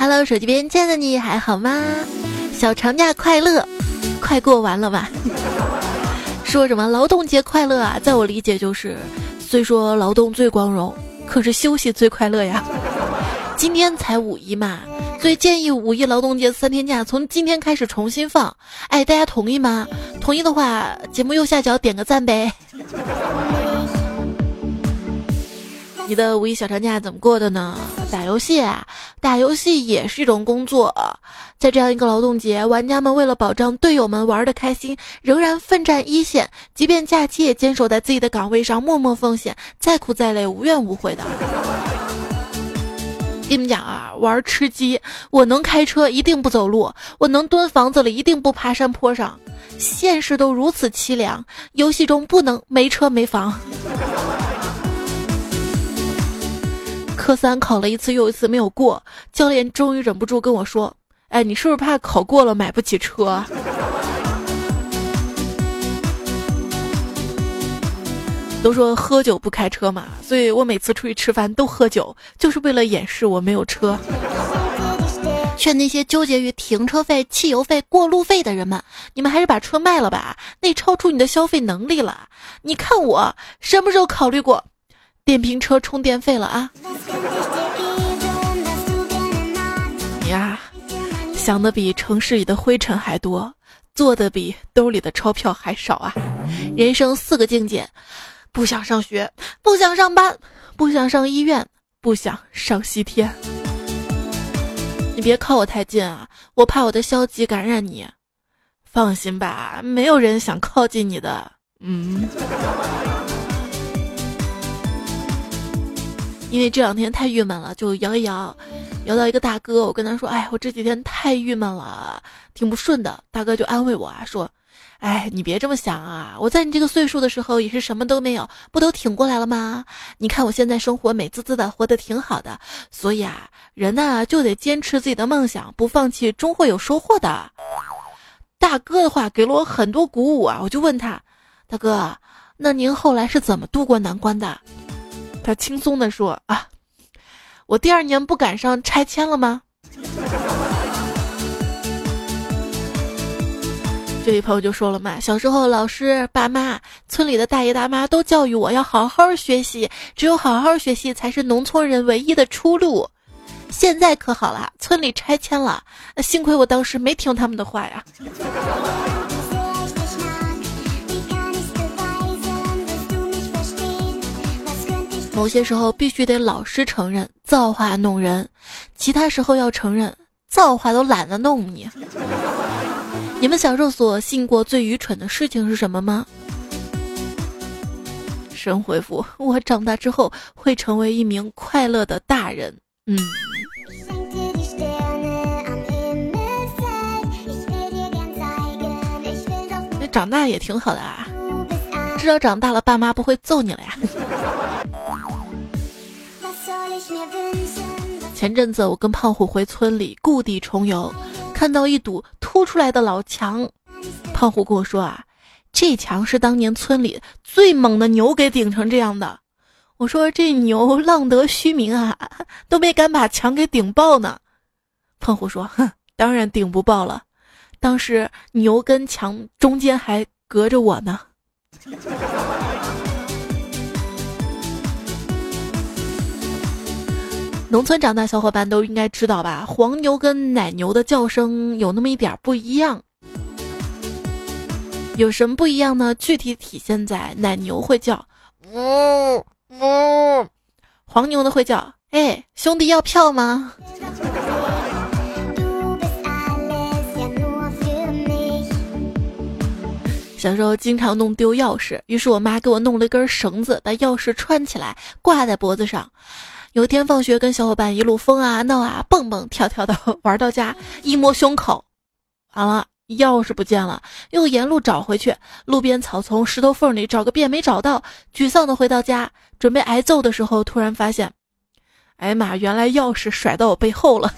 Hello，手机边亲爱的你还好吗？小长假快乐，快过完了吧？说什么劳动节快乐啊？在我理解就是，虽说劳动最光荣，可是休息最快乐呀。今天才五一嘛，所以建议五一劳动节三天假从今天开始重新放。哎，大家同意吗？同意的话，节目右下角点个赞呗。你的五一小长假怎么过的呢？打游戏，啊，打游戏也是一种工作。在这样一个劳动节，玩家们为了保障队友们玩的开心，仍然奋战一线，即便假期也坚守在自己的岗位上，默默奉献，再苦再累，无怨无悔的。跟你们讲啊，玩吃鸡，我能开车一定不走路，我能蹲房子里一定不爬山坡上。现实都如此凄凉，游戏中不能没车没房。科三考了一次又一次没有过，教练终于忍不住跟我说：“哎，你是不是怕考过了买不起车？” 都说喝酒不开车嘛，所以我每次出去吃饭都喝酒，就是为了掩饰我没有车。劝那些纠结于停车费、汽油费、过路费的人们，你们还是把车卖了吧，那超出你的消费能力了。你看我什么时候考虑过？电瓶车充电费了啊！你呀，想的比城市里的灰尘还多，做的比兜里的钞票还少啊！人生四个境界：不想上学，不想上班，不想上医院，不想上西天。你别靠我太近啊，我怕我的消极感染你。放心吧，没有人想靠近你的。嗯。因为这两天太郁闷了，就摇一摇，摇到一个大哥，我跟他说：“哎，我这几天太郁闷了，挺不顺的。”大哥就安慰我啊，说：“哎，你别这么想啊，我在你这个岁数的时候也是什么都没有，不都挺过来了吗？你看我现在生活美滋滋的，活得挺好的。所以啊，人呢就得坚持自己的梦想，不放弃，终会有收获的。”大哥的话给了我很多鼓舞啊，我就问他：“大哥，那您后来是怎么度过难关的？”他轻松地说：“啊，我第二年不赶上拆迁了吗？” 这位朋友就说了嘛：“小时候，老师、爸妈、村里的大爷大妈都教育我要好好学习，只有好好学习才是农村人唯一的出路。现在可好了，村里拆迁了，幸亏我当时没听他们的话呀。”某些时候必须得老实承认造化弄人，其他时候要承认造化都懒得弄你。你们小时候所信过最愚蠢的事情是什么吗？神回复：我长大之后会成为一名快乐的大人。嗯，长大也挺好的啊，至少长大了爸妈不会揍你了呀。前阵子我跟胖虎回村里故地重游，看到一堵凸出来的老墙，胖虎跟我说啊，这墙是当年村里最猛的牛给顶成这样的。我说这牛浪得虚名啊，都没敢把墙给顶爆呢。胖虎说，哼，当然顶不爆了，当时牛跟墙中间还隔着我呢。农村长大小伙伴都应该知道吧？黄牛跟奶牛的叫声有那么一点不一样。有什么不一样呢？具体体现在奶牛会叫“呜呜”，黄牛的会叫“哎，兄弟要票吗？”小时候经常弄丢钥匙，于是我妈给我弄了一根绳子，把钥匙串起来挂在脖子上。有天放学跟小伙伴一路疯啊闹啊蹦蹦跳跳的 玩到家，一摸胸口，完了钥匙不见了，又沿路找回去，路边草丛石头缝里找个遍没找到，沮丧的回到家，准备挨揍的时候，突然发现，哎呀妈，原来钥匙甩到我背后了。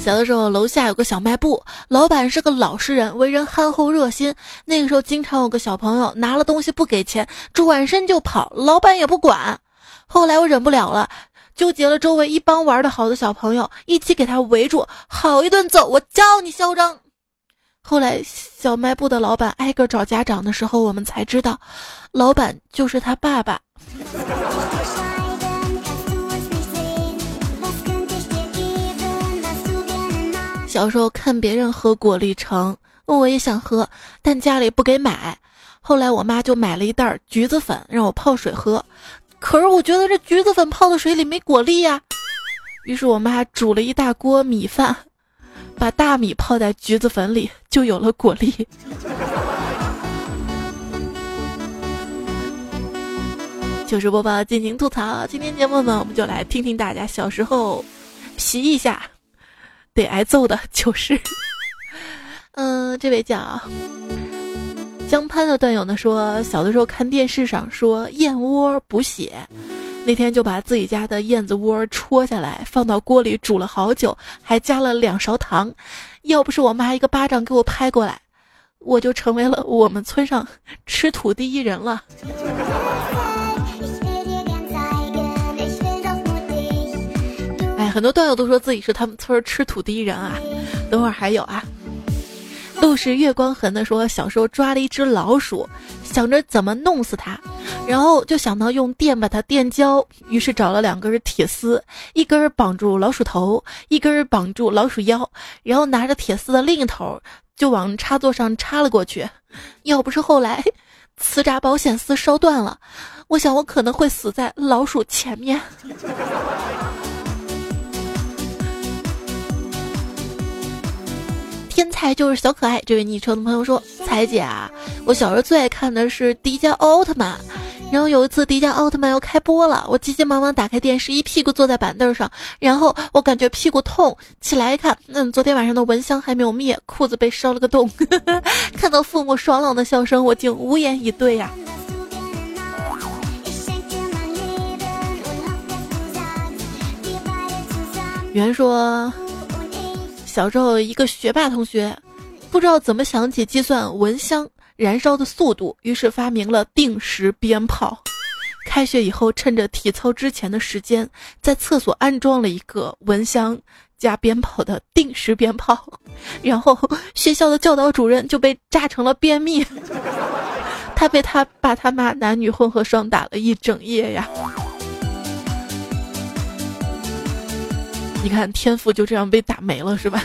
小的时候，楼下有个小卖部，老板是个老实人，为人憨厚热心。那个时候，经常有个小朋友拿了东西不给钱，转身就跑，老板也不管。后来我忍不了了，纠结了周围一帮玩的好的小朋友，一起给他围住，好一顿揍。我教你嚣张。后来小卖部的老板挨个找家长的时候，我们才知道，老板就是他爸爸。小时候看别人喝果粒橙，我也想喝，但家里不给买。后来我妈就买了一袋橘子粉让我泡水喝，可是我觉得这橘子粉泡的水里没果粒呀。于是我妈煮了一大锅米饭，把大米泡在橘子粉里，就有了果粒。糗事播报，尽情吐槽。今天节目呢，我们就来听听大家小时候皮一下。得挨揍的就是，嗯，这位叫江潘的段友呢说，小的时候看电视上说燕窝补血，那天就把自己家的燕子窝戳下来，放到锅里煮了好久，还加了两勺糖。要不是我妈一个巴掌给我拍过来，我就成为了我们村上吃土第一人了。很多段友都说自己是他们村吃土第一人啊，等会儿还有啊。路是月光痕的说，小时候抓了一只老鼠，想着怎么弄死它，然后就想到用电把它电焦，于是找了两根铁丝，一根绑住老鼠头，一根绑住老鼠腰，然后拿着铁丝的另一头就往插座上插了过去。要不是后来磁闸保险丝烧断了，我想我可能会死在老鼠前面。才就是小可爱，这位昵称的朋友说：“彩姐啊，我小时候最爱看的是迪迦奥特曼，然后有一次迪迦奥特曼要开播了，我急急忙忙打开电视，一屁股坐在板凳上，然后我感觉屁股痛，起来一看，嗯，昨天晚上的蚊香还没有灭，裤子被烧了个洞。看到父母爽朗的笑声，我竟无言以对呀。”圆说。小时候，一个学霸同学不知道怎么想起计算蚊香燃烧的速度，于是发明了定时鞭炮。开学以后，趁着体操之前的时间，在厕所安装了一个蚊香加鞭炮的定时鞭炮，然后学校的教导主任就被炸成了便秘，他被他爸他妈男女混合双打了一整夜呀。你看，天赋就这样被打没了，是吧？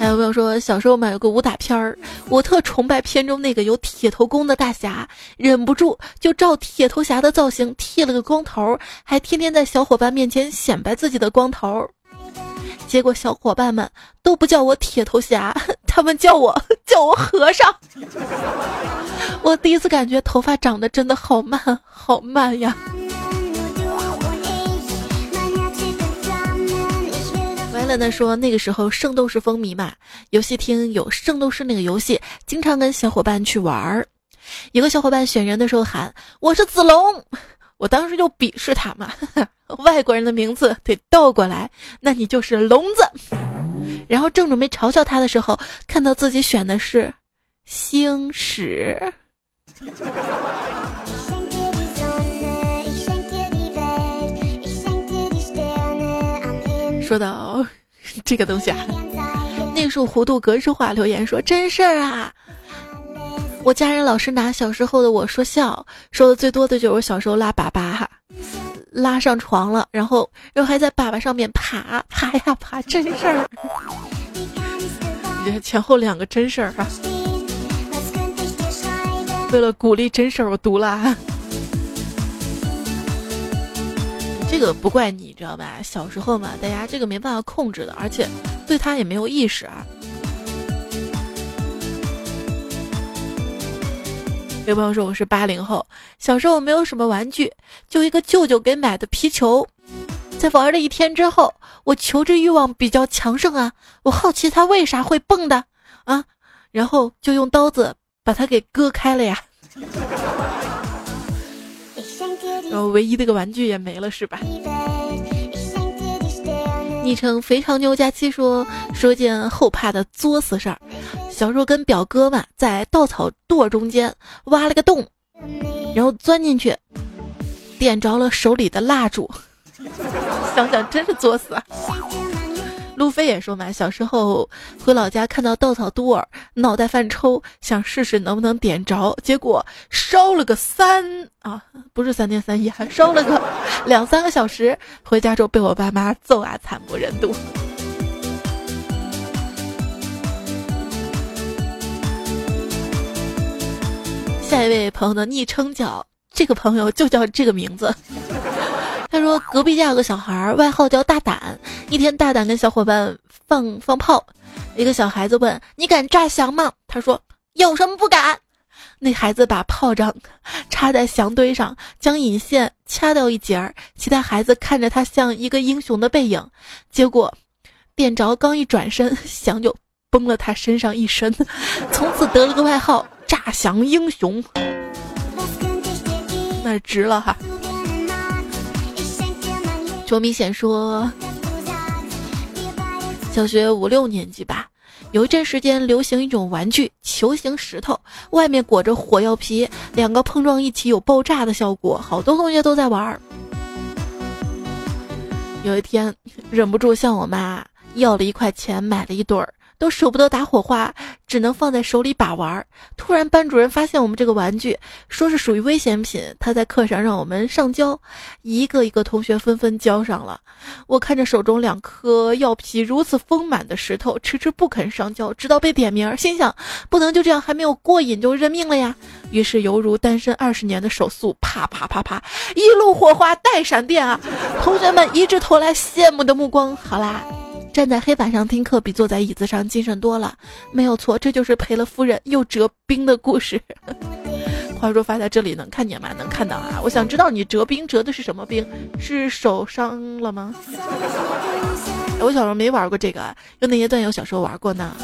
还有朋友说，小时候买了个武打片儿，我特崇拜片中那个有铁头功的大侠，忍不住就照铁头侠的造型剃了个光头，还天天在小伙伴面前显摆自己的光头。结果小伙伴们都不叫我铁头侠，他们叫我叫我和尚。我第一次感觉头发长得真的好慢，好慢呀。乐乐说：“那个时候圣斗士风靡嘛，游戏厅有圣斗士那个游戏，经常跟小伙伴去玩儿。有个小伙伴选人的时候喊我是子龙，我当时就鄙视他嘛，外国人的名字得倒过来，那你就是聋子。然后正准备嘲笑他的时候，看到自己选的是星矢。”说到这个东西啊，内属弧度格式化留言说真事儿啊！我家人老是拿小时候的我说笑，说的最多的就是我小时候拉粑粑哈，拉上床了，然后然后还在粑粑上面爬爬 呀爬，真事儿。前后两个真事儿哈，为了鼓励真事儿，我读了。这个不怪你，知道吧？小时候嘛，大家这个没办法控制的，而且对他也没有意识啊。有朋友说我是八零后，小时候没有什么玩具，就一个舅舅给买的皮球。在玩了一天之后，我求知欲望比较强盛啊，我好奇它为啥会蹦的啊，然后就用刀子把它给割开了呀。然后唯一的个玩具也没了，是吧？昵称肥肠妞佳期说说件后怕的作死事儿。小时候跟表哥嘛，在稻草垛中间挖了个洞，然后钻进去，点着了手里的蜡烛。想想真是作死。路飞也说嘛，小时候回老家看到稻草垛儿，脑袋犯抽，想试试能不能点着，结果烧了个三啊，不是三天三夜，还烧了个两三个小时。回家之后被我爸妈揍啊，惨不忍睹。下一位朋友的昵称叫这个朋友就叫这个名字。他说隔壁家有个小孩，外号叫大胆。一天，大胆跟小伙伴放放炮，一个小孩子问：“你敢炸翔吗？”他说：“有什么不敢？”那孩子把炮仗插在翔堆上，将引线掐掉一截儿。其他孩子看着他像一个英雄的背影，结果点着，刚一转身，翔就崩了他身上一身，从此得了个外号“炸翔英雄”。那值了哈。卓明显说，小学五六年级吧，有一阵时间流行一种玩具——球形石头，外面裹着火药皮，两个碰撞一起有爆炸的效果，好多同学都在玩儿。有一天，忍不住向我妈要了一块钱，买了一对儿。都舍不得打火花，只能放在手里把玩。突然，班主任发现我们这个玩具，说是属于危险品，他在课上让我们上交。一个一个同学纷纷交上了。我看着手中两颗药皮如此丰满的石头，迟迟不肯上交，直到被点名，心想不能就这样还没有过瘾就认命了呀。于是犹如单身二十年的手速，啪啪啪啪，一路火花带闪电啊！同学们一致投来羡慕的目光。好啦。站在黑板上听课比坐在椅子上精神多了，没有错，这就是赔了夫人又折兵的故事。话说发在这里能看见吗？能看到啊！我想知道你折兵折的是什么兵？是手伤了吗？我小时候没玩过这个，有哪些段友小时候玩过呢？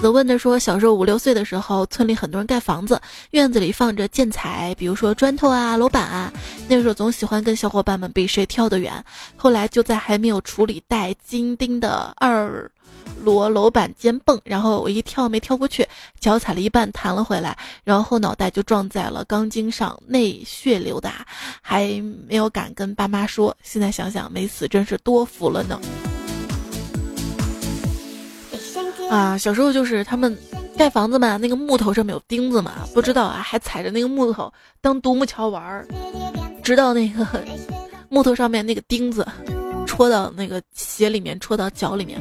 子问的说，小时候五六岁的时候，村里很多人盖房子，院子里放着建材，比如说砖头啊、楼板啊。那时候总喜欢跟小伙伴们比谁跳得远。后来就在还没有处理带金钉的二摞楼板间蹦，然后我一跳没跳过去，脚踩了一半弹了回来，然后后脑袋就撞在了钢筋上，内血流的，还没有敢跟爸妈说。现在想想没死，真是多福了呢。啊，小时候就是他们盖房子嘛，那个木头上面有钉子嘛，不知道啊，还踩着那个木头当独木桥玩儿，直到那个木头上面那个钉子戳到那个鞋里面，戳到脚里面，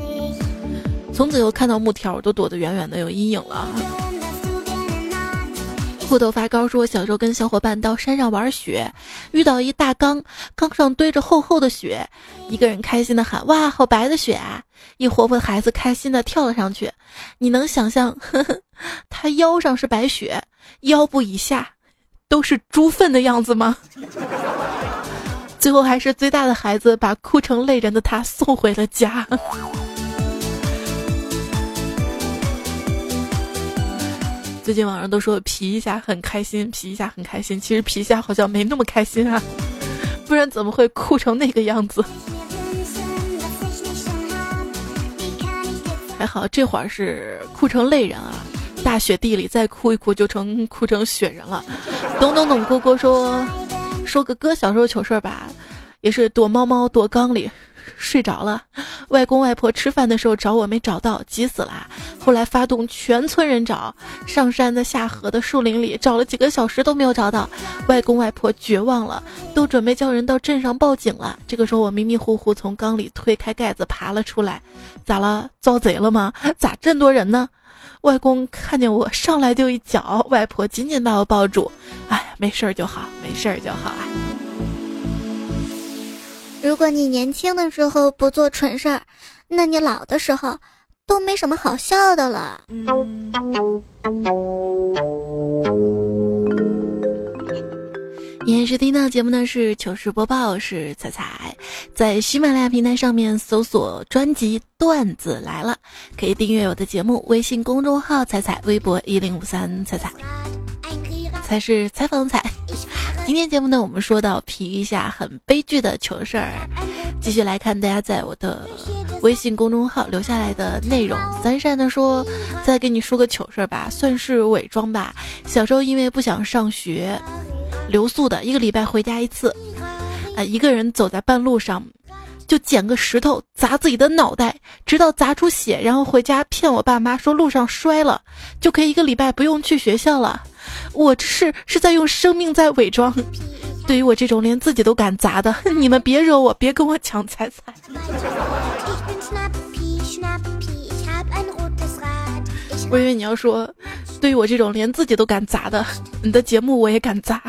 从此以后看到木条我都躲得远远的，有阴影了。裤头发高说，小时候跟小伙伴到山上玩雪，遇到一大缸，缸上堆着厚厚的雪，一个人开心的喊：“哇，好白的雪啊！”一活泼的孩子开心的跳了上去。你能想象，呵呵他腰上是白雪，腰部以下都是猪粪的样子吗？最后还是最大的孩子把哭成泪人的他送回了家。最近网上都说皮一下很开心，皮一下很开心。其实皮一下好像没那么开心啊，不然怎么会哭成那个样子？还好这会儿是哭成泪人啊，大雪地里再哭一哭就成哭成雪人了。懂懂懂，蝈蝈说说个哥小时候糗事吧，也是躲猫猫躲缸里。睡着了，外公外婆吃饭的时候找我没找到，急死了。后来发动全村人找，上山的、下河的、树林里找了几个小时都没有找到，外公外婆绝望了，都准备叫人到镇上报警了。这个时候我迷迷糊糊从缸里推开盖子爬了出来，咋了？遭贼了吗？咋这么多人呢？外公看见我上来就一脚，外婆紧紧把我抱住，哎，没事儿就好，没事儿就好啊。如果你年轻的时候不做蠢事儿，那你老的时候都没什么好笑的了。你是听到节目呢是糗事播报，是彩彩，在喜马拉雅平台上面搜索专辑段子来了，可以订阅我的节目。微信公众号彩彩，微博一零五三彩彩，才是采访彩。今天节目呢，我们说到皮一下很悲剧的糗事儿，继续来看大家在我的微信公众号留下来的内容。三善呢说，再给你说个糗事儿吧，算是伪装吧。小时候因为不想上学，留宿的一个礼拜回家一次，啊，一个人走在半路上。就捡个石头砸自己的脑袋，直到砸出血，然后回家骗我爸妈说路上摔了，就可以一个礼拜不用去学校了。我这是是在用生命在伪装。对于我这种连自己都敢砸的，你们别惹我，别跟我抢彩彩。我以为你要说，对于我这种连自己都敢砸的，你的节目我也敢砸。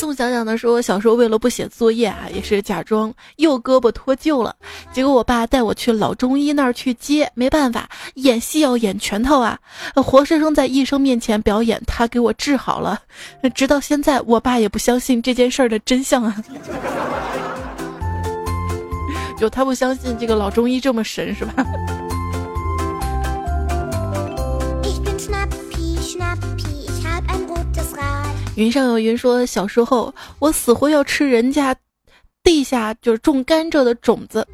宋想想的说，小时候为了不写作业啊，也是假装右胳膊脱臼了，结果我爸带我去老中医那儿去接，没办法，演戏要演全套啊，活生生在医生面前表演，他给我治好了。直到现在，我爸也不相信这件事儿的真相啊，就他不相信这个老中医这么神，是吧？云上有云说，小时候我死活要吃人家地下就是种甘蔗的种子，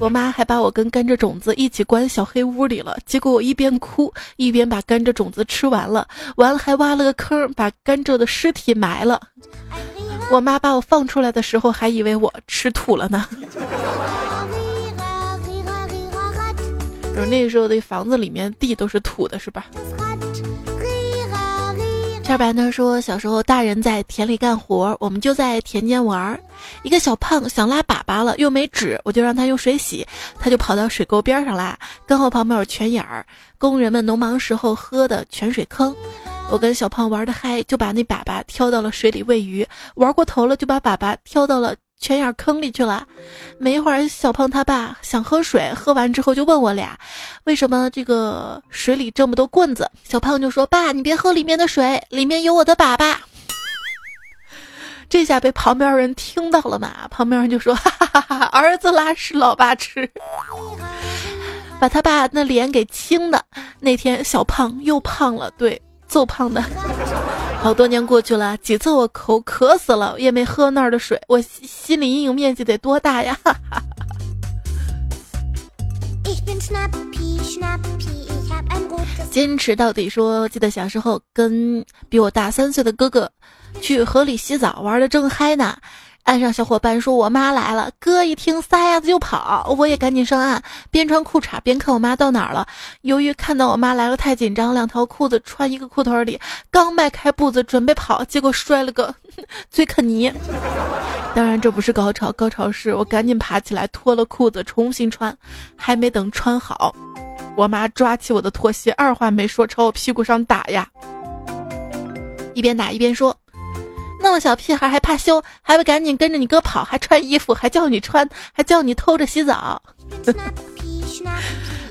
我妈还把我跟甘蔗种子一起关小黑屋里了。结果我一边哭一边把甘蔗种子吃完了，完了还挖了个坑把甘蔗的尸体埋了。我妈把我放出来的时候还以为我吃土了呢。就是那时候的房子里面地都是土的，是吧？二白呢说，小时候大人在田里干活，我们就在田间玩儿。一个小胖想拉粑粑了，又没纸，我就让他用水洗，他就跑到水沟边上拉。刚好旁边有泉眼儿，工人们农忙时候喝的泉水坑。我跟小胖玩的嗨，就把那粑粑挑到了水里喂鱼。玩过头了，就把粑粑挑到了。泉眼坑里去了，没一会儿，小胖他爸想喝水，喝完之后就问我俩，为什么这个水里这么多棍子？小胖就说：“爸，你别喝里面的水，里面有我的粑粑。”这下被旁边人听到了嘛？旁边人就说：“哈哈哈哈，儿子拉屎，老爸吃，把他爸那脸给青的。”那天小胖又胖了，对，揍胖的。好多年过去了，几次我口渴死了，也没喝那儿的水，我心理阴影面积得多大呀！坚持到底说，记得小时候跟比我大三岁的哥哥去河里洗澡，玩的正嗨呢。岸上小伙伴说：“我妈来了。”哥一听，撒丫子就跑。我也赶紧上岸，边穿裤衩边看我妈到哪儿了。由于看到我妈来了，太紧张，两条裤子穿一个裤腿里，刚迈开步子准备跑，结果摔了个 嘴啃泥。当然这不是高潮，高潮是我赶紧爬起来脱了裤子重新穿，还没等穿好，我妈抓起我的拖鞋，二话没说朝我屁股上打呀，一边打一边说。那么小屁孩还怕羞，还不赶紧跟着你哥跑，还穿衣服，还叫你穿，还叫你偷着洗澡。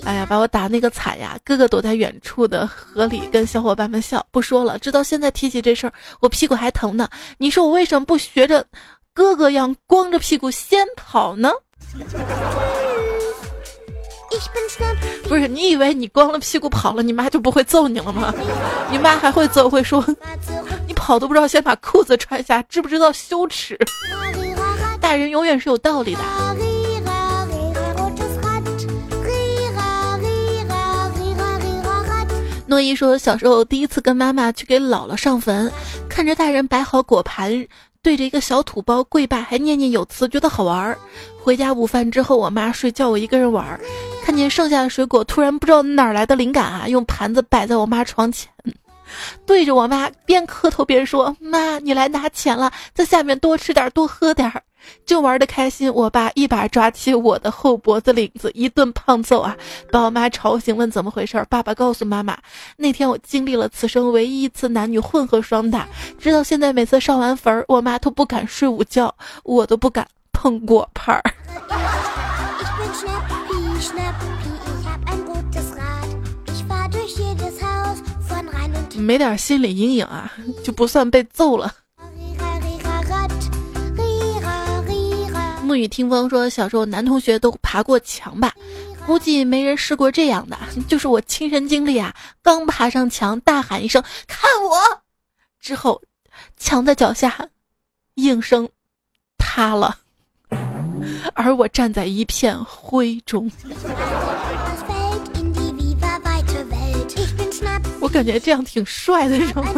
哎呀，把我打那个惨呀！哥哥躲在远处的河里跟小伙伴们笑。不说了，直到现在提起这事儿，我屁股还疼呢。你说我为什么不学着哥哥样，光着屁股先跑呢？不是你以为你光了屁股跑了，你妈就不会揍你了吗？你妈还会揍，会说 你跑都不知道先把裤子穿下，知不知道羞耻？大人永远是有道理的。诺伊说，小时候第一次跟妈妈去给姥姥上坟，看着大人摆好果盘。对着一个小土包跪拜，还念念有词，觉得好玩儿。回家午饭之后，我妈睡觉，我一个人玩儿，看见剩下的水果，突然不知道哪来的灵感啊，用盘子摆在我妈床前，对着我妈边磕头边说：“妈，你来拿钱了，在下面多吃点，多喝点儿。”正玩的开心，我爸一把抓起我的后脖子领子，一顿胖揍啊，把我妈吵醒，问怎么回事。爸爸告诉妈妈，那天我经历了此生唯一一次男女混合双打，直到现在每次上完坟，我妈都不敢睡午觉，我都不敢碰果盘儿。没点心理阴影啊，就不算被揍了。沐雨听风说，小时候男同学都爬过墙吧？估计没人试过这样的，就是我亲身经历啊！刚爬上墙，大喊一声“看我”，之后，墙在脚下应声塌了，而我站在一片灰中。我感觉这样挺帅的，是吗？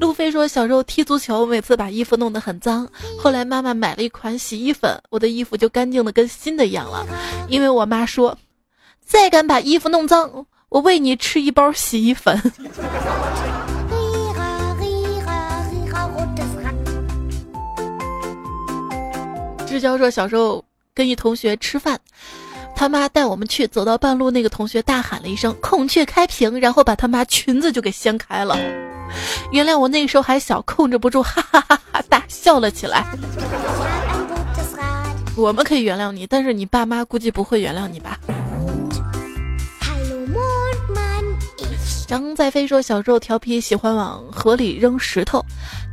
路飞说，小时候踢足球，每次把衣服弄得很脏，后来妈妈买了一款洗衣粉，我的衣服就干净的跟新的一样了。因为我妈说，再敢把衣服弄脏，我喂你吃一包洗衣粉。志娇说，小时候跟一同学吃饭。他妈带我们去，走到半路，那个同学大喊了一声“孔雀开屏”，然后把他妈裙子就给掀开了。原谅我那时候还小，控制不住，哈哈哈哈大笑了起来。我们可以原谅你，但是你爸妈估计不会原谅你吧？张在飞说，小时候调皮，喜欢往河里扔石头，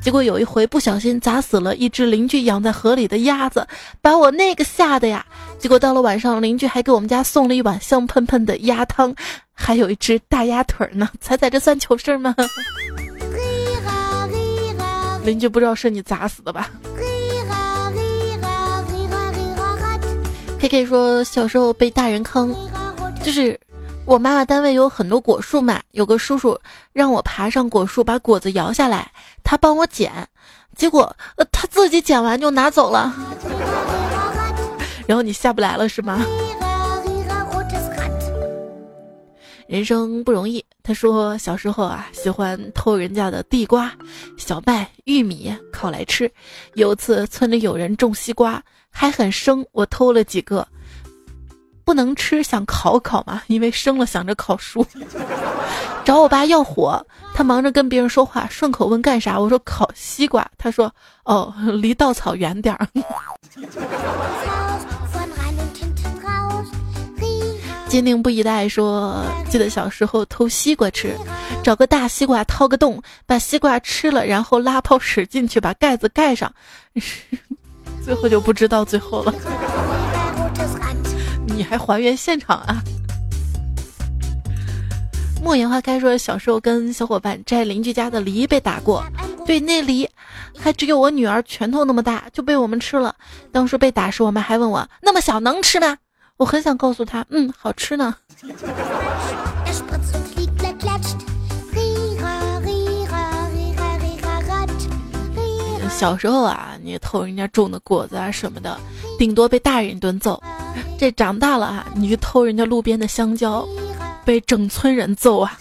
结果有一回不小心砸死了一只邻居养在河里的鸭子，把我那个吓得呀！结果到了晚上，邻居还给我们家送了一碗香喷喷的鸭汤，还有一只大鸭腿呢。猜猜这算糗事吗？邻居不知道是你砸死的吧？K K 说，小时候被大人坑，就是。我妈妈单位有很多果树嘛，有个叔叔让我爬上果树把果子摇下来，他帮我捡，结果呃他自己捡完就拿走了，然后你下不来了是吗？人生不容易，他说小时候啊喜欢偷人家的地瓜、小麦、玉米烤来吃，有次村里有人种西瓜还很生，我偷了几个。不能吃，想烤烤嘛？因为生了想着烤熟。找我爸要火，他忙着跟别人说话，顺口问干啥？我说烤西瓜。他说哦，离稻草远点儿。坚定不移的爱说，记得小时候偷西瓜吃，找个大西瓜掏个洞，把西瓜吃了，然后拉泡屎进去，把盖子盖上，最后就不知道最后了。你还还原现场啊？莫言花开说，小时候跟小伙伴摘邻居家的梨被打过，对，那梨还只有我女儿拳头那么大，就被我们吃了。当时被打时，我妈还问我那么小能吃吗？我很想告诉她，嗯，好吃呢。小时候啊，你偷人家种的果子啊什么的，顶多被大人一顿揍。这长大了啊，你去偷人家路边的香蕉，被整村人揍啊。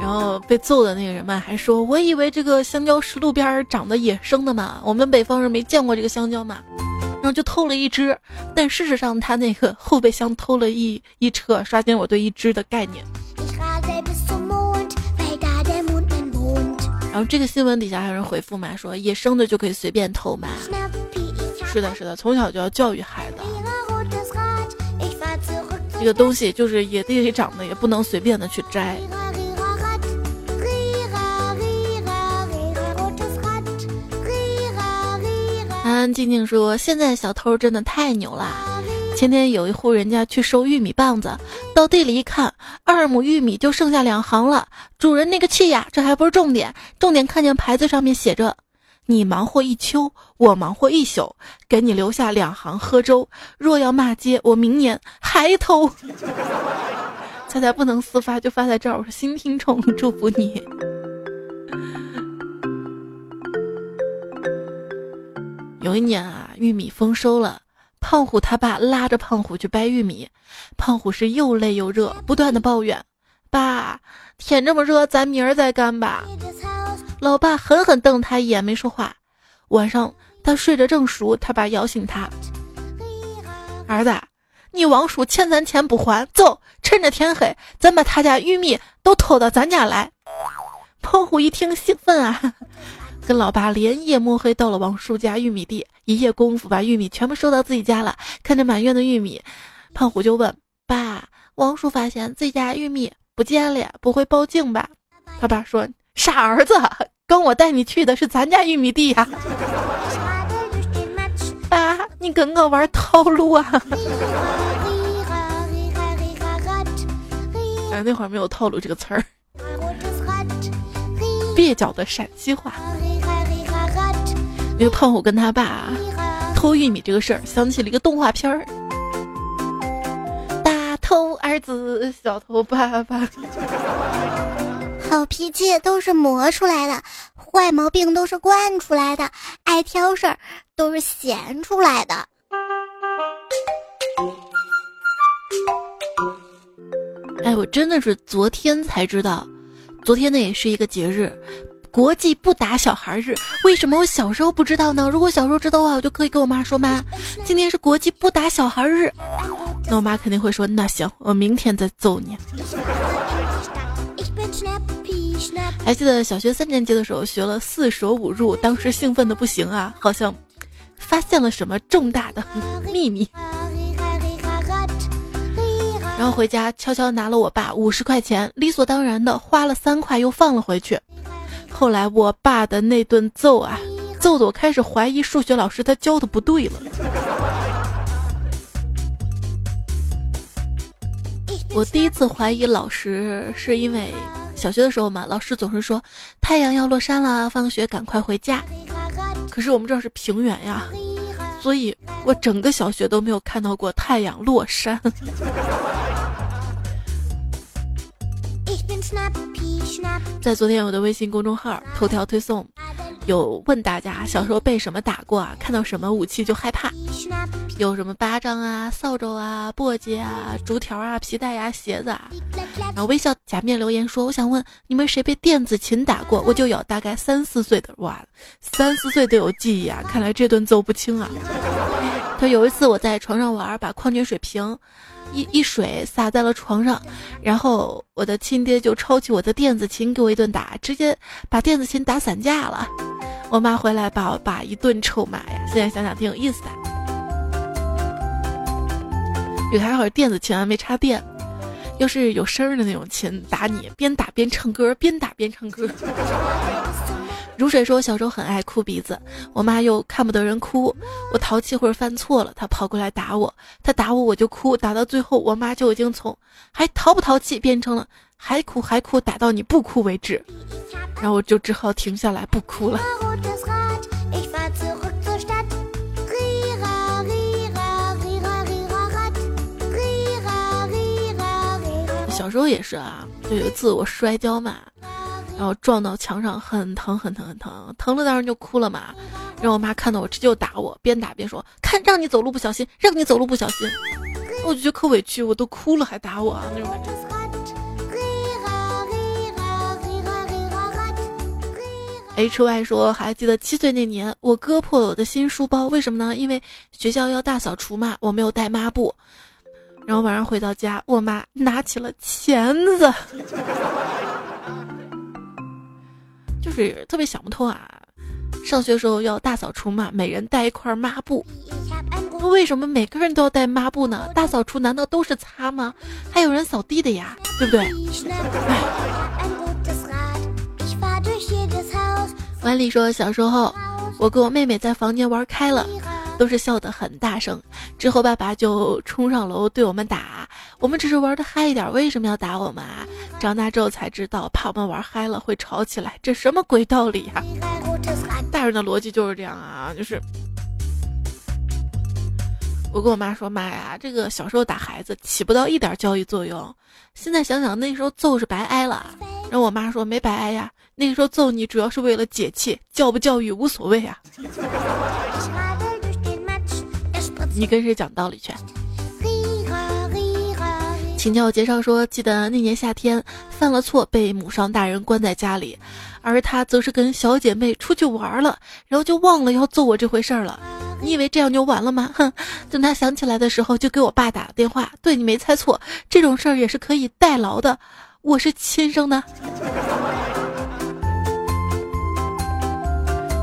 然后被揍的那个人嘛还说：“我以为这个香蕉是路边长的野生的嘛，我们北方人没见过这个香蕉嘛。”然后就偷了一只，但事实上他那个后备箱偷了一一车，刷新我对一只的概念。然后这个新闻底下还有人回复嘛，说野生的就可以随便偷嘛？是的，是的，从小就要教育孩子，这个东西就是野地里长的，也不能随便的去摘。安安静静说，现在小偷真的太牛啦！前天有一户人家去收玉米棒子，到地里一看，二亩玉米就剩下两行了。主人那个气呀！这还不是重点，重点看见牌子上面写着：“你忙活一秋，我忙活一宿，给你留下两行喝粥。若要骂街，我明年还偷。”猜猜不能私发，就发在这儿。我是新听众，祝福你。有一年啊，玉米丰收了。胖虎他爸拉着胖虎去掰玉米，胖虎是又累又热，不断的抱怨：“爸，天这么热，咱明儿再干吧。”老爸狠狠瞪他一眼，没说话。晚上他睡着正熟，他爸摇醒他：“儿子，你王叔欠咱钱不还，走，趁着天黑，咱把他家玉米都偷到咱家来。”胖虎一听兴奋啊。跟老爸连夜摸黑到了王叔家玉米地，一夜功夫把玉米全部收到自己家了。看着满院的玉米，胖虎就问爸：“王叔发现自己家玉米不见了，不会报警吧？”他爸说：“傻儿子，刚我带你去的是咱家玉米地呀。”啊，你跟我玩套路啊！哎，那会儿没有套路这个词儿。蹩脚的陕西话。那个胖虎跟他爸偷玉米这个事儿，想起了一个动画片儿。大头儿子，小头爸爸。好脾气都是磨出来的，坏毛病都是惯出来的，爱挑事儿都是闲出来的。哎，我真的是昨天才知道，昨天呢也是一个节日，国际不打小孩日。为什么我小时候不知道呢？如果小时候知道的话，我就可以跟我妈说妈，今天是国际不打小孩日。那我妈肯定会说，那行，我明天再揍你。还记得小学三年级的时候学了四舍五入，当时兴奋的不行啊，好像发现了什么重大的秘密。然后回家悄悄拿了我爸五十块钱，理所当然的花了三块又放了回去。后来我爸的那顿揍啊，揍的我开始怀疑数学老师他教的不对了。我第一次怀疑老师是因为。小学的时候嘛，老师总是说太阳要落山了，放学赶快回家。可是我们这儿是平原呀，所以我整个小学都没有看到过太阳落山。在昨天我的微信公众号头条推送。有问大家小时候被什么打过啊？看到什么武器就害怕？有什么巴掌啊、扫帚啊、簸箕啊、竹条啊、皮带呀、鞋子啊？然后微笑假面留言说：“我想问你们谁被电子琴打过？我就有，大概三四岁的哇，三四岁都有记忆啊！看来这顿揍不轻啊。”说有一次我在床上玩，把矿泉水瓶。一一水洒在了床上，然后我的亲爹就抄起我的电子琴给我一顿打，直接把电子琴打散架了。我妈回来把我爸一顿臭骂呀，现在想想挺有意思的。有还好电子琴还没插电，要是有声儿的那种琴打你，边打边唱歌，边打边唱歌。如水说：“我小时候很爱哭鼻子，我妈又看不得人哭，我淘气或者犯错了，她跑过来打我，她打我我就哭，打到最后，我妈就已经从还淘不淘气变成了还哭还哭，打到你不哭为止，然后我就只好停下来不哭了。小时候也是啊，就有一次我摔跤嘛。”然后撞到墙上，很疼很疼很疼，疼了当然就哭了嘛。然后我妈看到我，直接就打我，边打边说：“看让你走路不小心，让你走路不小心。”我就觉得可委屈，我都哭了还打我。H Y 说还记得七岁那年，我割破了我的新书包，为什么呢？因为学校要大扫除嘛，我没有带抹布。然后晚上回到家，我妈拿起了钳子。就是特别想不通啊！上学时候要大扫除嘛，每人带一块抹布。为什么每个人都要带抹布呢？大扫除难道都是擦吗？还有人扫地的呀，对不对？万里说，小时候我跟我妹妹在房间玩开了。都是笑得很大声，之后爸爸就冲上楼对我们打，我们只是玩的嗨一点，为什么要打我们啊？长大之后才知道，怕我们玩嗨了会吵起来，这什么鬼道理呀？大人的逻辑就是这样啊，就是我跟我妈说，妈呀，这个小时候打孩子起不到一点教育作用，现在想想那时候揍是白挨了。然后我妈说没白挨呀，那个时候揍你主要是为了解气，教不教育无所谓啊。你跟谁讲道理去？请教我介绍说，记得那年夏天犯了错，被母上大人关在家里，而他则是跟小姐妹出去玩了，然后就忘了要揍我这回事儿了。你以为这样就完了吗？哼！等他想起来的时候，就给我爸打了电话。对你没猜错，这种事儿也是可以代劳的。我是亲生的。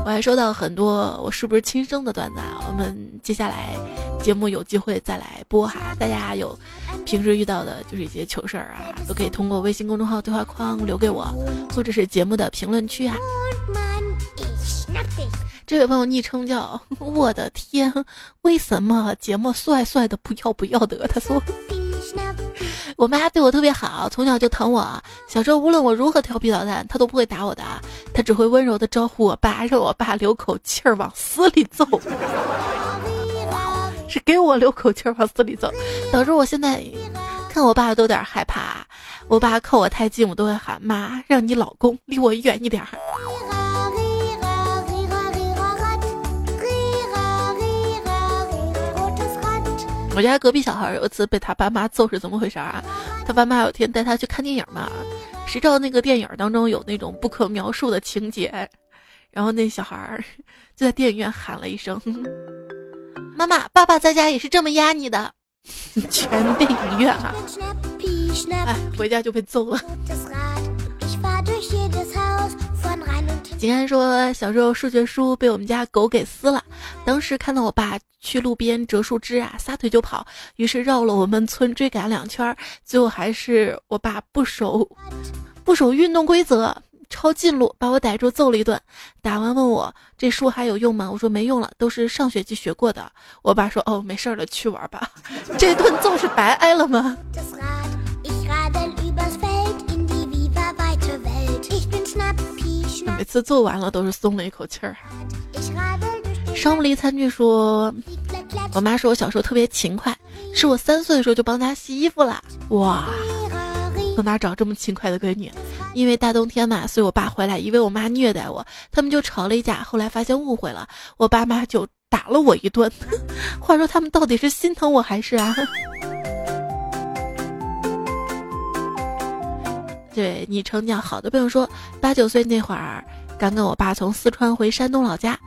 我还收到很多我是不是亲生的段子啊？我们接下来节目有机会再来播哈。大家有平时遇到的就是一些糗事儿啊，都可以通过微信公众号对话框留给我，或者是节目的评论区啊。这位朋友昵称叫我的天，为什么节目帅帅的不要不要的？他说。我妈对我特别好，从小就疼我。小时候无论我如何调皮捣蛋，她都不会打我的，她只会温柔的招呼我爸，让我爸留口气儿往死里揍。是给我留口气儿往死里揍，导致我现在看我爸都有点害怕。我爸靠我太近，我都会喊妈，让你老公离我远一点。我家隔壁小孩有一次被他爸妈揍是怎么回事啊？他爸妈有天带他去看电影嘛，谁知道那个电影当中有那种不可描述的情节，然后那小孩 就在电影院喊了一声：“妈妈，爸爸在家也是这么压你的。”全电影院啊！哎，回家就被揍了。景安说，小时候数学书被我们家狗给撕了，当时看到我爸去路边折树枝啊，撒腿就跑，于是绕了我们村追赶两圈，最后还是我爸不守 不守运动规则，抄近路把我逮住揍了一顿。打完问我这书还有用吗？我说没用了，都是上学期学过的。我爸说哦，没事了，去玩吧。这顿揍是白挨了吗？每次做完了都是松了一口气儿。双离餐具说，我妈说我小时候特别勤快，是我三岁的时候就帮她洗衣服了。哇，从哪找这么勤快的闺女？因为大冬天嘛，所以我爸回来以为我妈虐待我，他们就吵了一架。后来发现误会了，我爸妈就打了我一顿。话说他们到底是心疼我还是啊？对你成绩好的朋友说，八九岁那会儿，刚跟我爸从四川回山东老家，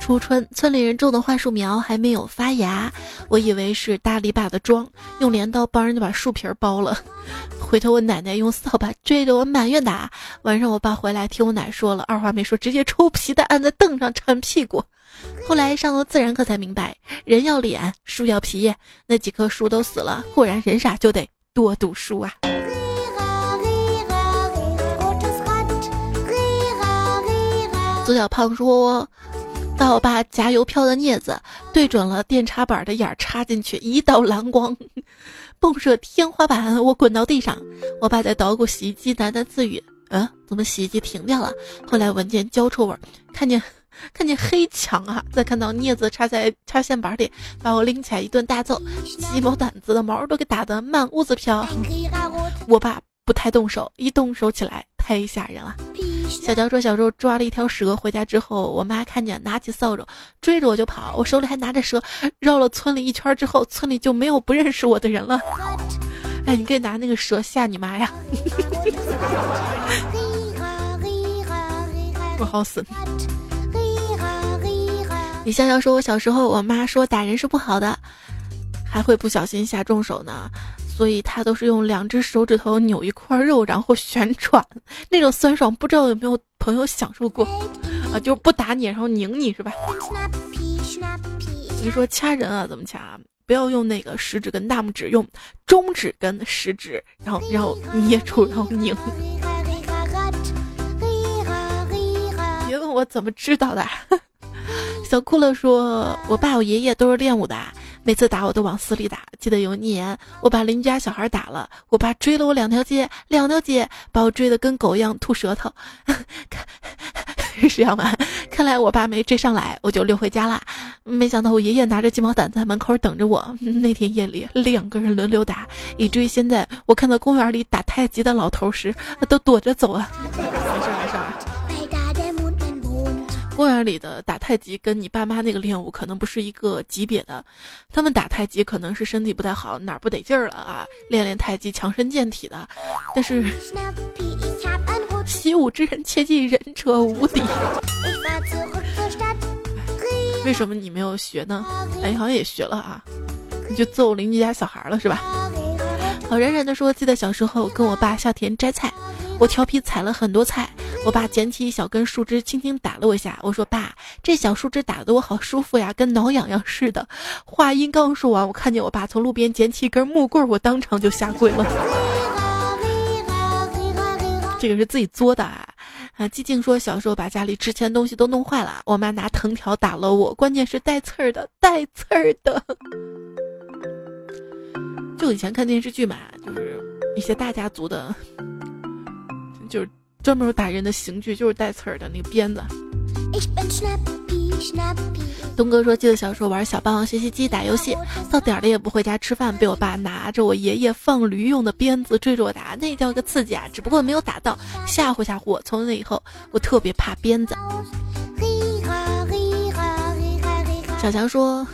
初春，村里人种的桦树苗还没有发芽，我以为是大篱笆的桩，用镰刀帮人家把树皮剥了。回头我奶奶用扫把追着我满院打。晚上我爸回来听我奶说了，二话没说，直接抽皮带按在凳上铲屁股。后来上了自然课才明白，人要脸，树要皮，那几棵树都死了。果然人傻就得多读书啊。左小胖说：“把我爸夹邮票的镊子对准了电插板的眼儿插进去，一道蓝光迸射天花板，我滚到地上。我爸在捣鼓洗衣机，喃喃自语：‘嗯，怎么洗衣机停掉了？’后来闻见焦臭味，看见看见黑墙啊，再看到镊子插在插线板里，把我拎起来一顿大揍，鸡毛掸子的毛都给打得满屋子飘。我爸不太动手，一动手起来太吓人了。”小乔说：“小时候抓了一条蛇，回家之后，我妈看见，拿起扫帚追着我就跑，我手里还拿着蛇，绕了村里一圈之后，村里就没有不认识我的人了。哎，你可以拿那个蛇吓你妈呀！不好死。”李逍遥说：“我小时候，我妈说打人是不好的，还会不小心下重手呢。”所以他都是用两只手指头扭一块肉，然后旋转，那种酸爽，不知道有没有朋友享受过啊？就不打你，然后拧你是吧？你说掐人啊，怎么掐？不要用那个食指跟大拇指，用中指跟食指，然后然后捏住，然后拧。别问我怎么知道的。小酷乐说，我爸我爷爷都是练武的。每次打我都往死里打。记得有一年，我把邻居家小孩打了，我爸追了我两条街，两条街把我追得跟狗一样吐舌头。是这样吗？看来我爸没追上来，我就溜回家啦。没想到我爷爷拿着鸡毛掸子在门口等着我。那天夜里，两个人轮流打，以至于现在我看到公园里打太极的老头时，都躲着走啊。公园里的打太极跟你爸妈那个练武可能不是一个级别的，他们打太极可能是身体不太好，哪儿不得劲儿了啊，练练太极强身健体的。但是习武之人切记仁者无敌。为什么你没有学呢？哎，好像也学了啊，你就揍邻居家小孩了是吧？好冉冉的说，记得小时候跟我爸下田摘菜，我调皮采了很多菜。我爸捡起一小根树枝，轻轻打了我一下。我说：“爸，这小树枝打得我好舒服呀，跟挠痒痒似的。”话音刚说完，我看见我爸从路边捡起一根木棍，我当场就下跪了。这个是自己作的啊！啊，寂静说小时候把家里值钱东西都弄坏了，我妈拿藤条打了我，关键是带刺儿的，带刺儿的。就以前看电视剧嘛，就是。一些大家族的，就是专门打人的刑具，就是带刺儿的那个鞭子。东哥说：“记得小时候玩小霸王学习机打游戏，到点了也不回家吃饭，被我爸拿着我爷爷放驴用的鞭子追着我打，那叫个刺激啊！只不过没有打到，吓唬吓唬我。从那以后，我特别怕鞭子。”小强说：“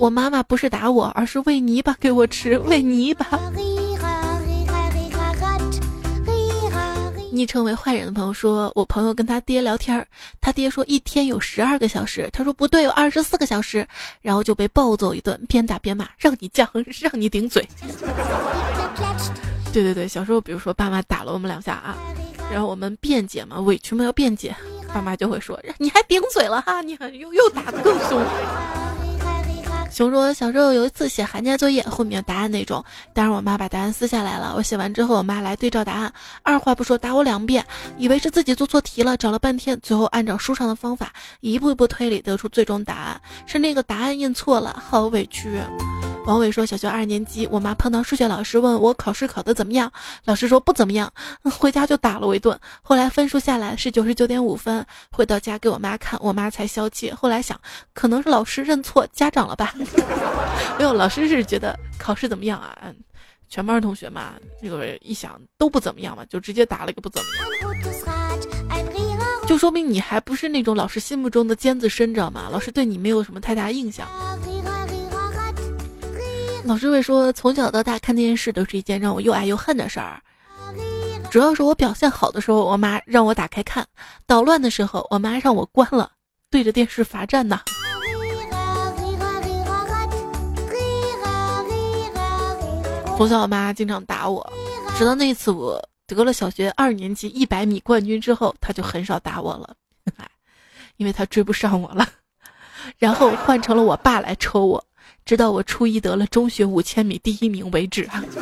我妈妈不是打我，而是喂泥巴给我吃，喂泥巴。”昵称为坏人的朋友说：“我朋友跟他爹聊天他爹说一天有十二个小时，他说不对，有二十四个小时，然后就被暴揍一顿，边打边骂，让你犟，让你顶嘴。”对对对，小时候比如说爸妈打了我们两下啊，然后我们辩解嘛，委屈嘛要辩解，爸妈就会说：“你还顶嘴了哈，你还又又打的更凶。”熊说：“小时候有一次写寒假作业，后面有答案那种，但是我妈把答案撕下来了。我写完之后，我妈来对照答案，二话不说打我两遍，以为是自己做错题了，找了半天，最后按照书上的方法一步一步推理，得出最终答案是那个答案印错了，好委屈。”王伟说：“小学二年级，我妈碰到数学老师，问我考试考得怎么样。老师说不怎么样，回家就打了我一顿。后来分数下来是九十九点五分，回到家给我妈看，我妈才消气。后来想，可能是老师认错家长了吧？没有，老师是觉得考试怎么样啊？全班同学嘛，那个一想都不怎么样嘛，就直接打了个不怎么样，就说明你还不是那种老师心目中的尖子生，知道吗？老师对你没有什么太大印象。”老师会说，从小到大看电视都是一件让我又爱又恨的事儿。主要是我表现好的时候，我妈让我打开看；捣乱的时候，我妈让我关了，对着电视罚站呢。从小我妈经常打我，直到那一次我得了小学二年级一百米冠军之后，她就很少打我了，因为她追不上我了。然后换成了我爸来抽我。直到我初一得了中学五千米第一名为止啊！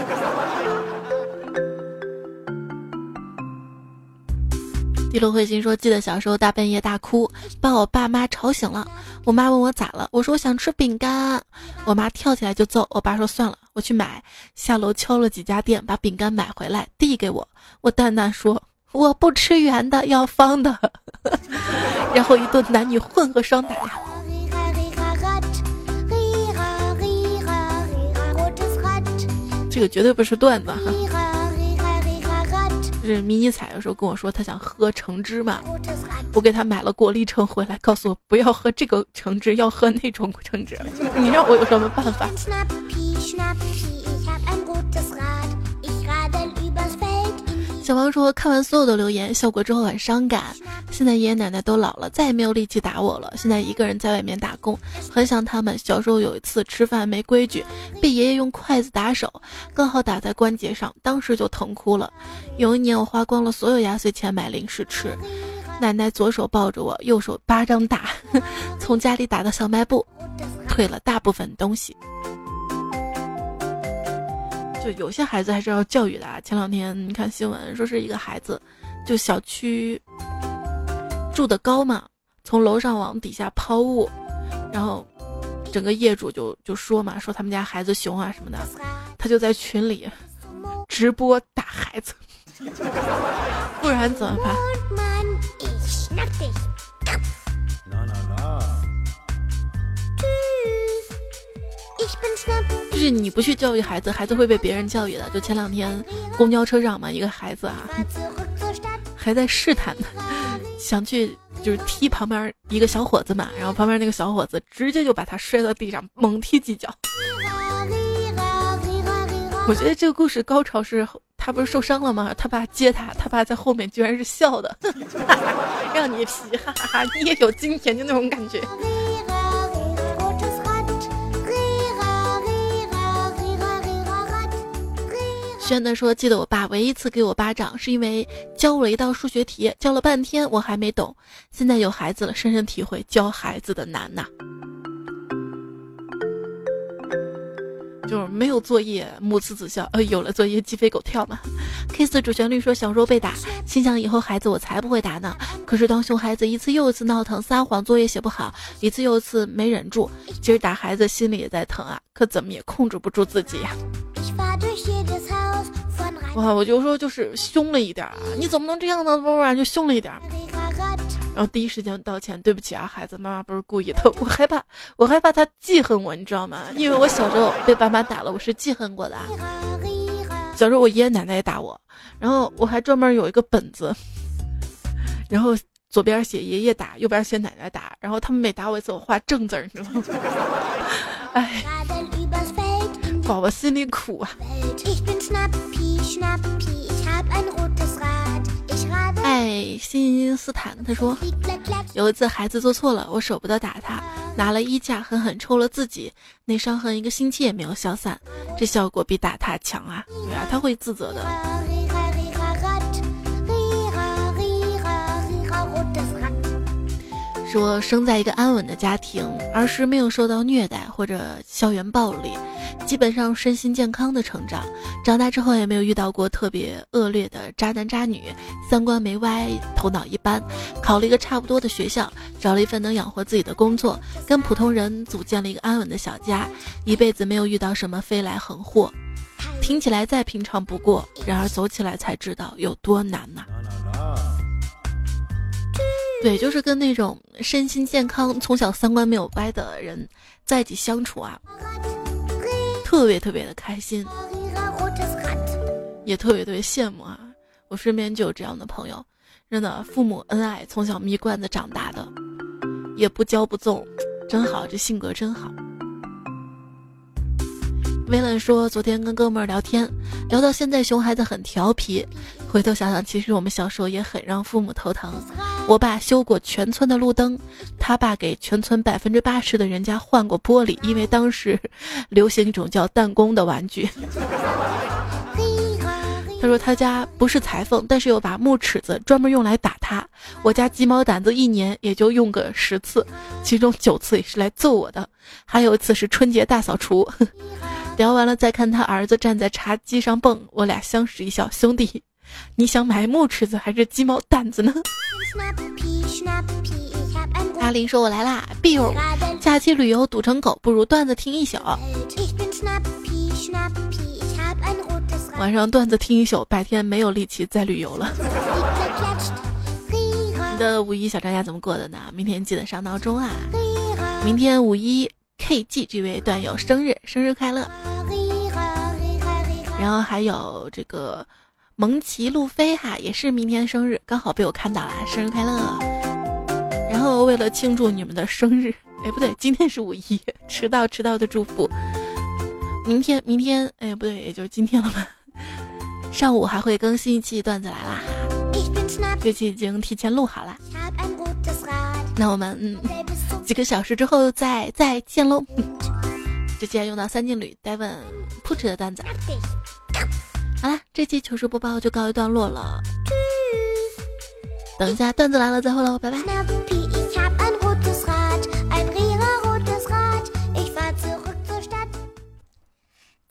地落慧心说：“记得小时候大半夜大哭，把我爸妈吵醒了。我妈问我咋了，我说我想吃饼干。我妈跳起来就揍。我爸说算了，我去买。下楼敲了几家店，把饼干买回来递给我。我淡淡说我不吃圆的，要方的。然后一顿男女混合双打。”这个绝对不是段子哈！就是迷你彩的时候跟我说他想喝橙汁嘛，我给他买了果粒橙回来，告诉我不要喝这个橙汁，要喝那种橙汁。你让我有什么办法？小王说：“看完所有的留言，效果之后很伤感。现在爷爷奶奶都老了，再也没有力气打我了。现在一个人在外面打工，很想他们。小时候有一次吃饭没规矩，被爷爷用筷子打手，刚好打在关节上，当时就疼哭了。有一年我花光了所有压岁钱买零食吃，奶奶左手抱着我，右手巴掌打，从家里打到小卖部，退了大部分东西。”就有些孩子还是要教育的啊！前两天你看新闻说是一个孩子，就小区住的高嘛，从楼上往底下抛物，然后整个业主就就说嘛，说他们家孩子熊啊什么的，他就在群里直播打孩子，不然怎么办？就是你不去教育孩子，孩子会被别人教育的。就前两天公交车上嘛，一个孩子啊，还在试探呢，想去就是踢旁边一个小伙子嘛，然后旁边那个小伙子直接就把他摔到地上，猛踢几脚。我觉得这个故事高潮是他不是受伤了吗？他爸接他，他爸在后面居然是笑的，让你皮，哈哈哈，你也有今天就那种感觉。轩的说：“记得我爸唯一一次给我巴掌，是因为教我一道数学题，教了半天我还没懂。现在有孩子了，深深体会教孩子的难呐。就是没有作业，母慈子孝；呃，有了作业，鸡飞狗跳嘛。Kiss 主旋律说：小时候被打，心想以后孩子我才不会打呢。可是当熊孩子一次又一次闹腾、撒谎、作业写不好，一次又一次没忍住，其实打孩子心里也在疼啊，可怎么也控制不住自己呀。”哇，我就说就是凶了一点啊，你怎么能这样呢？不然就凶了一点。然后第一时间道歉，对不起啊，孩子，妈妈不是故意的，我害怕，我害怕他记恨我，你知道吗？因为我小时候被爸妈打了，我是记恨过的。小时候我爷爷奶奶也打我，然后我还专门有一个本子，然后左边写爷爷打，右边写奶奶打，然后他们每打我一次，我画正字，你知道吗？哎，宝宝心里苦啊。爱新斯坦，他说有一次孩子做错了，我舍不得打他，拿了衣架狠狠抽了自己，那伤痕一个星期也没有消散，这效果比打他强啊！对啊，他会自责的。说生在一个安稳的家庭，儿时没有受到虐待或者校园暴力，基本上身心健康的成长。长大之后也没有遇到过特别恶劣的渣男渣女，三观没歪，头脑一般，考了一个差不多的学校，找了一份能养活自己的工作，跟普通人组建了一个安稳的小家，一辈子没有遇到什么飞来横祸。听起来再平常不过，然而走起来才知道有多难呐。对，就是跟那种身心健康、从小三观没有歪的人在一起相处啊，特别特别的开心，也特别特别羡慕啊！我身边就有这样的朋友，真的父母恩爱，从小蜜罐子长大的，也不骄不纵，真好，这性格真好。威廉说：“昨天跟哥们儿聊天，聊到现在熊孩子很调皮。回头想想，其实我们小时候也很让父母头疼。我爸修过全村的路灯，他爸给全村百分之八十的人家换过玻璃，因为当时流行一种叫弹弓的玩具。他说他家不是裁缝，但是有把木尺子专门用来打他。我家鸡毛掸子一年也就用个十次，其中九次也是来揍我的。还有一次是春节大扫除。”聊完了，再看他儿子站在茶几上蹦，我俩相视一笑。兄弟，你想买木尺子还是鸡毛掸子呢？阿林说：“我来啦，Bill，假期旅游堵成狗，不如段子听一宿。晚上段子听一宿，白天没有力气再旅游了。你的五一小长假怎么过的呢？明天记得上闹钟啊！明天五一。” KG 这位段友生日，生日快乐！然后还有这个蒙奇路飞哈，也是明天生日，刚好被我看到了，生日快乐！然后为了庆祝你们的生日，哎不对，今天是五一，迟到迟到的祝福。明天明天，哎不对，也就是今天了吧？上午还会更新一期段子来啦，这期已经提前录好了。那我们嗯。几个小时之后再再见喽！直接用到三金旅 Devon 扑哧的段子。好了，这期糗事播报就告一段落了。等一下段子来了再会喽，拜拜。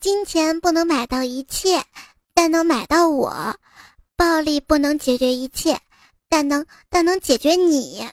金钱不能买到一切，但能买到我；暴力不能解决一切，但能但能解决你。